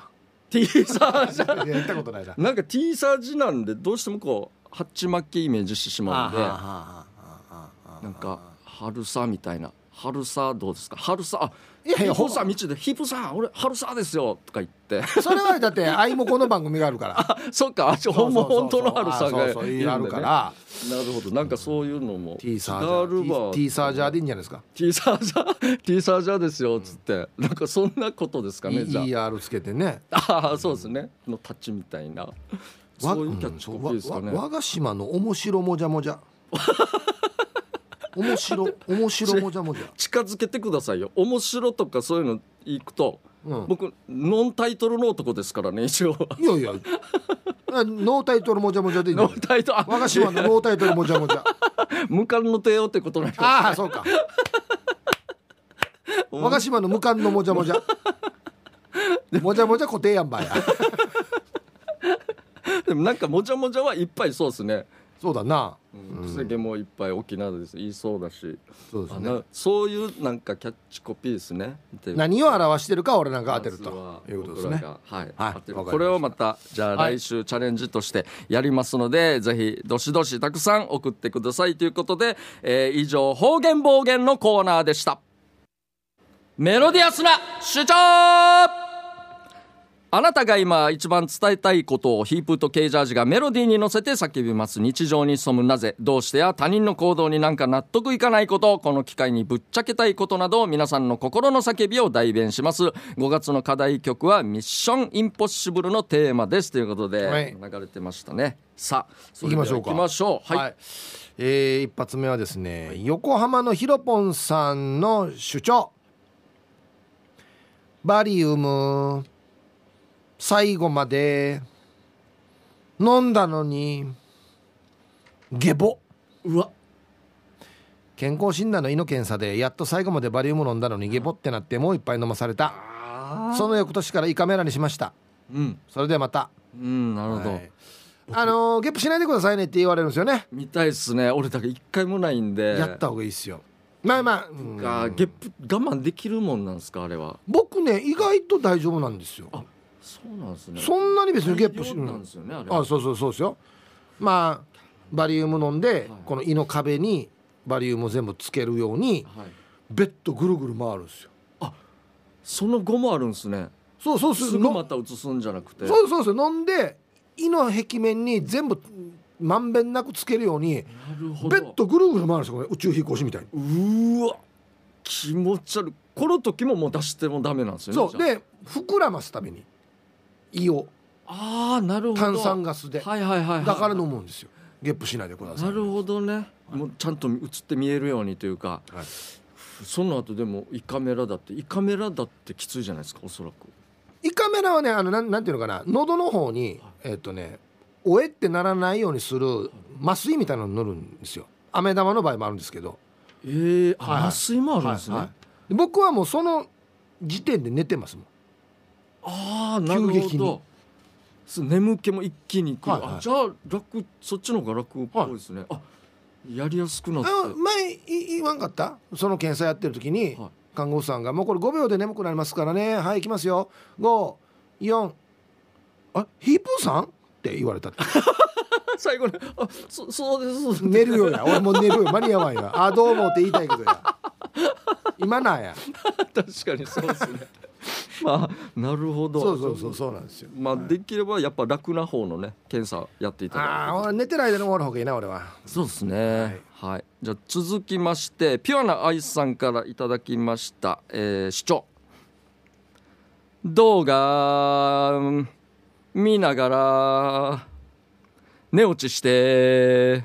T サージー。いややったことないな。なんか T サージなんでどうしてもこうハッチマッキイメージしてしまうんで。なんか春さみたいな。春さどうですか？春さあヒップさ道でヒップさん俺春さですよとか言って。それはだって 愛もこの番組があるから。そっかあちょほんま本当の春さんがいいるねるからなるほど。なんかそういうのも。T サージャ違うわーサージャーでいいんじゃないですか？T サージャー T サージャーですよっつって。なんかそんなことですかねじゃ ER つけてね。あああそうですね。のタッチみたいな。そういうキャッチコピーですかね。わわ我が島の面白もじゃもじゃ 面白 面白もじゃもじゃ近づけてくださいよ。面白とかそういうのいくと、うん。僕ノンタイトルの男ですからね一応。いやいや。あノータイトルもじゃもじゃでいいノンタイトル。あ我が島のノータイトルもじゃもじゃ。無冠の帝王ってことなんですああそうか。我が島の無冠のもじゃもじゃ。もじゃもじゃ固定やんばや。でもなんかもじゃもじゃはいっぱいそうですねそうだな。うん。世間もいっぱい沖縄です。言いそうだし。あそうですね。なそういうなんかキャッチコピーですね。何を表してるか俺なんか当てると。いうことですね。はい、はいこれをまたじゃあはい。来週チャレンジとしてやりますので、ぜひどしどしたくさん送ってください。ということで、えー以上方言暴言のコーナーでした。メロディアスな主張あなたが今一番伝えたいことをヒープーとケージャージがメロディーに乗せて叫びます。日常に潜むなぜどうしてや他人の行動になんか納得いかないことこの機会にぶっちゃけたいことなど皆さんの心の叫びを代弁します。5月の課題曲はミッションインポッシブルのテーマですということで、はい流れてましたね。さあそれでは行きましょうか。行きましょう。はい、えー一発目はですね、横浜のひろぽんさんの主張。バリウム最後まで飲んだのにゲボ。うわ。健康診断の胃の検査でやっと最後までバリウム飲んだのにゲボってなってもう一杯飲まされた。その翌年から胃カメラにしました。うん。それではまた、うんなるほど、はい。あのーゲップしないでくださいねって言われるんですよね。見たいっすね。俺だから一回もないんで。やった方がいいですよ。まあまあ、うん。がゲップ我慢できるもんなんですかあれは。僕ね意外と大丈夫なんですよ。あそうなんですね。そんなに別にゲップしなんですよねあれあそうそうそうですよ。まあバリウム飲んで、はい。この胃の壁にバリウムを全部つけるようにはい。ベッドぐるぐる回るんですよ。その後もあるんですね。そうそうそうすぐまた移すんじゃなくて。そうそうそう飲んで胃の壁面に全部まんべんなくつけるようになるほど。ベッドぐるぐる回るんですよ宇宙飛行士みたいに。うーわ気持ち悪い。この時ももう出してもダメなんですよねそう。で膨らますために胃を。ああなるほど。炭酸ガスで。はいはいはい、はい、だから飲むんですよ。ゲップしないでください。なるほどね。もうちゃんと映って見えるようにというかはい。その後でも胃カメラだって胃カメラだってきついじゃないですかおそらく。胃カメラはねあのなんなんていうのかな。喉の方にえっ、とねおえってならないようにする麻酔みたいなの塗るんですよ。飴玉の場合もあるんですけど。ええー、はい。麻酔もあるんですね、はいはい。で僕はもうその時点で寝てますもんああなるほど。す眠気も一気にくる、はいはい。あじゃあ楽そっちの方が楽っぽいですね、あやりやすくなって。あ前い言わんかった？その検査やってる時に、はい。看護婦さんが「もうこれ5秒で眠くなりますからね。はい行きますよ。54あヒープーさん?」って言われた。っ て最後に「あそそうですそうです」寝るよや。俺もう寝るよ間に合わんや。あどうもって言いたいけどや。今なんや。確かにそうですねまあなるほど。そうそうそうそうなんですよ。まあできればやっぱ楽な方のね検査やっていただああ俺寝てる間に終わる方がいいな俺は。そうですね。はい、じゃあ続きましてピュアなアイスさんからいただきました、えー、主張。動画見ながら寝落ちして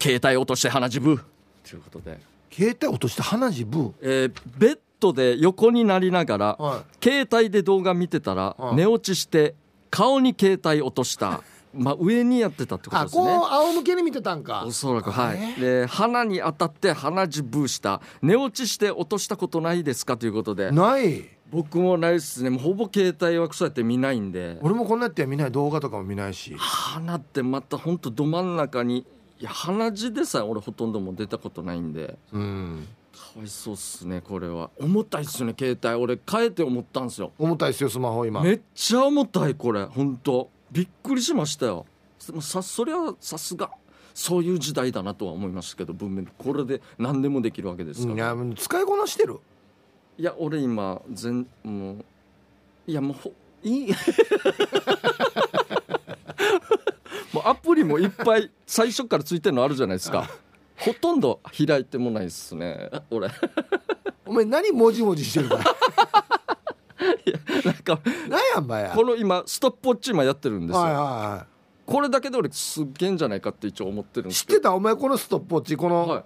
携帯落として鼻血ぶということで、携帯落として鼻血ブー？えーベッドで横になりながら、は携帯で動画見てたら、はい。寝落ちして顔に携帯落とした。まあ上にやってたってことあですね。こう仰向けに見てたんか。おそらくはえいで鼻に当たって鼻血ブーした。寝落ちして落としたことないですかということで。ない。僕もないですね。ほぼ携帯はそうやって見ないんで。俺もこんなやって見ない。動画とかも見ないし。鼻ってまたほんとど真ん中にいや鼻血でさえ俺ほとんどもう出たことないんで。うんかわいそうっすねこれは。重たいっすね携帯。俺変えて思ったんですよ。重たいですよスマホ今。めっちゃ重たいこれ。本当びっくりしましたよ。さそりゃさすが。そういう時代だなとは思いましたけど文面。これで何でもできるわけですから、や使いこなしてる？いや俺今全もういやもうほいい。もうアプリもいっぱい最初からついてるのあるじゃないですかほとんど開いてもないっすね。俺。お前何もじもじしてるか なんか何やんばや。この今ストップウォッチ今やってるんですよ、はいはいはこれだけで俺すっげえんじゃないかって一応思ってるんい知っですけど。てた？お前このストップウォッチこのはい。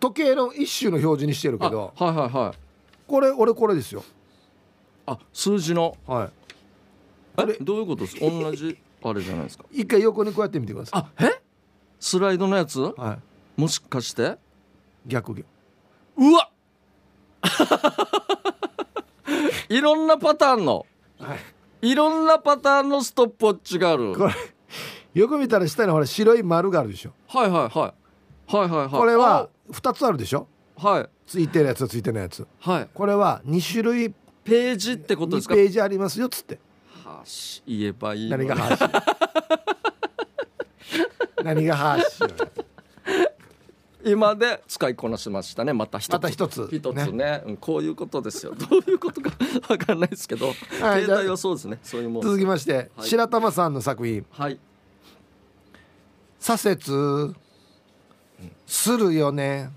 時計の一種の表示にしてるけど。あはいはいはい。これ俺これですよ。あ数字の。はえ？どういうことです？か同じ？あれじゃないですか。い 一回横にこうやってみてくださあえ？スライドのやつ？いはいもしかして？逆逆うわ！いろんなパターンの。はい。いろんなパターンのストップウォッチがある。これよく見たら下にほら白い丸があるでしょ。はいはいはい。はいはいはい。これは2つあるでしょ？あはい。ついてるやつとついてないやつ。はい。これは2種類。ページってことです2かページありますよっつって。はし言えばいいの何が話 何が話今で使いこなしましたね。また一つ。また一つ。一つね。うんこういうことですよ。どういうことか わかんないですけど、はい携帯はそうですね。そういうもん続きまして、はい。白玉さんの作品。はい「左折。するよね。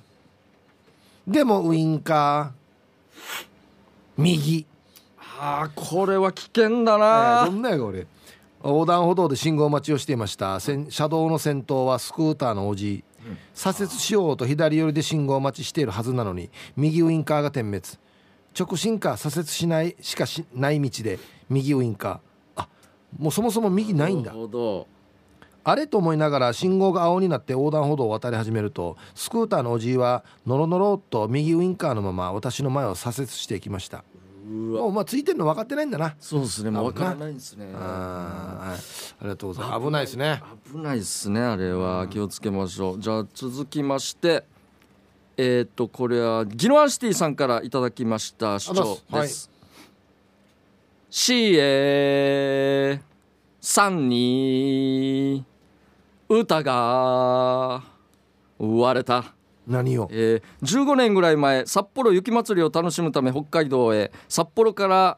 でもウインカー。右」ああこれは危険だえな、ーどんなやが俺横断歩道で信号待ちをしていました。先車道の先頭はスクーターのおじ左折しようと左寄りで信号待ちしているはずなのに右ウインカーが点滅。直進か左折しないしかしない道で右ウインカー。あもうそもそも右ないんだ。なるほど。あれと思いながら信号が青になって横断歩道を渡り始めるとスクーターのおじいはノロノロっと右ウインカーのまま私の前を左折していきましたもうまあついてるの分かってないんだな。そうですね。もう分からないですね。ありがとうございます。危ないですね。危ないですねあれは。気をつけましょう。じゃあ続きましてえっ、とこれはギノアンシティさんからいただきました主張です、シエさんに歌が割れた何を？えー15年ぐらい前札幌雪まつりを楽しむため北海道へ札幌から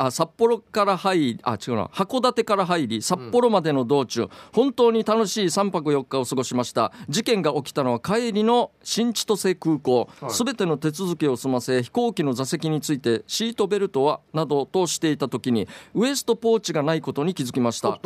あ札幌から入りあ違うな函館から入り札幌までの道中、うん、本当に楽しい3泊4日を過ごしました。事件が起きたのは帰りの新千歳空港。すべ、はい、ての手続きを済ませ飛行機の座席についてシートベルトはなどとしていた時にウエストポーチがないことに気づきました？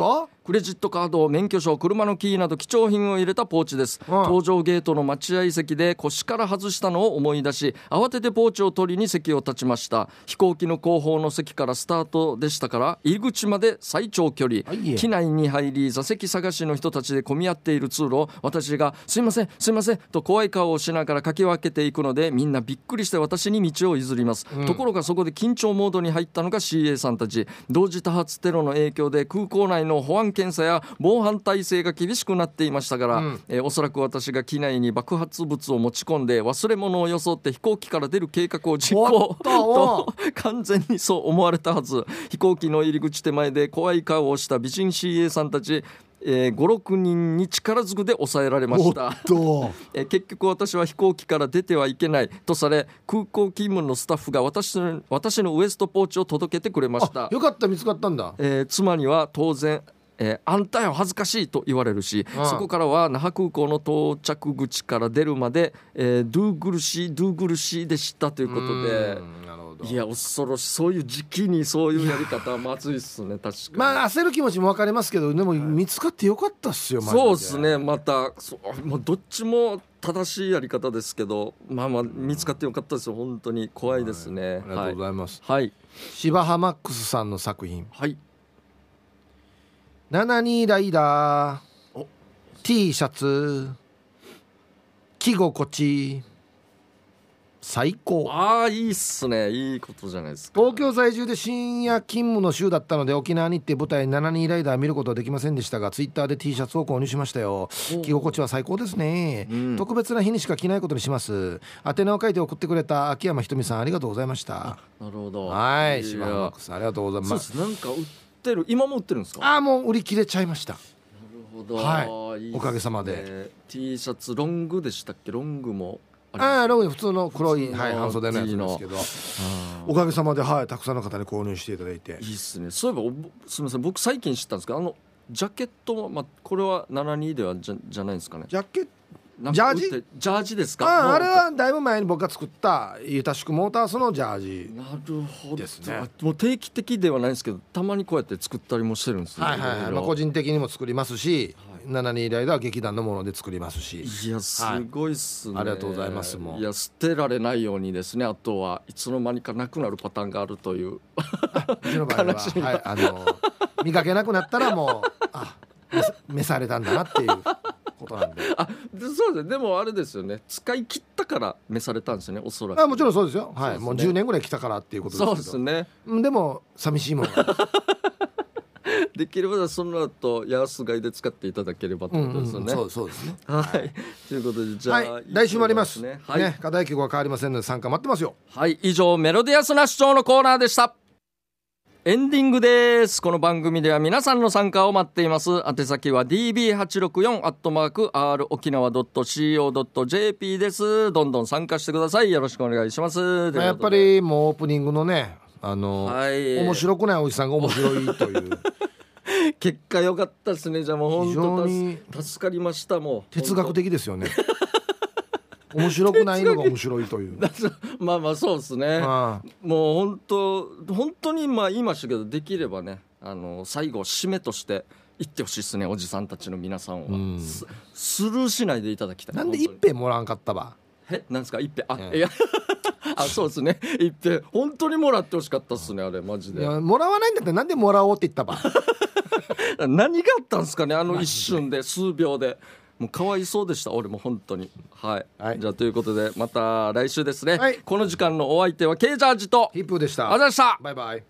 クレジットカード免許証車のキーなど貴重品を入れたポーチです、うん、搭乗ゲートの待合席で腰から外したのを思い出し慌ててポーチを取りに席を立ちました。飛行機の後方の席からスタートでしたから入り口まで最長距離。機内に入り座席探しの人たちで混み合っている通路を私が「すいませんすいません」と怖い顔をしながらかき分けていくのでみんなびっくりして私に道を譲ります、うん、ところがそこで緊張モードに入ったのが CA さんたち。同時多発テロの影響で空港内の保安検査や防犯体制が厳しくなっていましたから、うん、えー、おそらく私が機内に爆発物を持ち込んで忘れ物を装って飛行機から出る計画を実行と完全にそう思われたはず。飛行機の入り口手前で怖い顔をした美人 CA さんたちえー、56人に力ずくで抑えられました、えー、結局私は飛行機から出てはいけない。とされ空港勤務のスタッフが私の私のウエストポーチを届けてくれました。よかった見つかったんだ、えー、妻には当然えー、あんたよ恥ずかしいと言われるし、うん、そこからは那覇空港の到着口から出るまで、えー、ドゥーグルシードゥーグルシーでしたということで。いや恐ろしいそういう時期にそういうやり方はまずいっすね確かに。まあ焦る気持ちも分かりますけどでも見つかってよかったっすよ、そうっすねまたそうもうどっちも正しいやり方ですけどまあまあ見つかってよかったですよ本当に。怖いですね、はい、ありがとうございます、はい、芝浜マックスさんの作品。はい72ライダー。T シャツ。着心地。最高。ああいいっすね。いいことじゃないですか。東京在住で深夜勤務の週だったので沖縄に行って舞台72ライダー見ることはできませんでしたがツイッターで T シャツを購入しましたよ。着心地は最高ですね、うん、特別な日にしか着ないことにします。宛名を書いて送ってくれた秋山ひとみさんありがとうございました。なるほど。はい柴山さんありがとうございます。なんかってる今も売ってるんですか？ああもう売り切れちゃいました。なるほど、はい、いいね、おかげさまで。T シャツロングでしたっけロングもああロング普通の黒い、はい、半袖のやつですけど。おかげさまで、はい、たくさんの方に購入していただいて。いいっすね。そういえばすみません。僕最近知ったんですけどあのジャケットまあ、これは72ではじゃじゃないですかね？ジャケットジャージ？ジャージですか？ああれはだいぶ前に僕が作ったゆたしくモータースのジャージなるほど。ですね。もう定期的ではないですけどたまにこうやって作ったりもしてるんですね。はいはい、はい、まあ、個人的にも作りますし、はい、72代では劇団のもので作りますし。いやすごいっすね、はい、ありがとうございますもいや捨てられないようにですね。あとはいつの間にかなくなるパターンがあるという。うちの場合は、はい、あの見かけなくなったらもうあ召されたんだなっていうことなんで。あそうですでもあれですよね。使い切ったから召されたんですよねおそらく。あもちろんそうですよ。はい、ね、もう10年ぐらい来たからっていうことですそうですね。でも寂しいもの できればその後安買いで使っていただければということですよね、うんうん、そうそうですね。はい。ということでじゃあ、はい、来週もあります。ね,、はい、ね。課題曲は変わりませんので参加待ってますよ。はい。以上メロディアスな主張のコーナーでしたエンディングです。この番組では皆さんの参加を待っています。宛先は db864 アットマーク r 沖縄 .co.jp です。どんどん参加してください。よろしくお願いします。やっぱりもうオープニングのね、あの、はい、面白くないおじさんが面白いという。結果良かったですね。じゃあもう本当助かりましたもう。哲学的ですよね。面白くないのが面白いという。まあまあそうですね。もう本当本当にまあ言いましたけどできればねあの最後締めとして言ってほしいですねおじさんたちの皆さんは、うん、スルーしないでいただきたい。なんで一平もらんかったば？え？なんですか？一平？あ、いや。あそうですね。一平本当にもらってほしかったっすねあれマジで。もらわないんだったらなんでもらおうって言ったば？何があったんですかねあの一瞬で。数秒でもうかわいそうでした俺も本当に。はい、はい、じゃあということでまた来週ですね、はい、この時間のお相手はケイジャージとヒップでした。あざした。バイバイ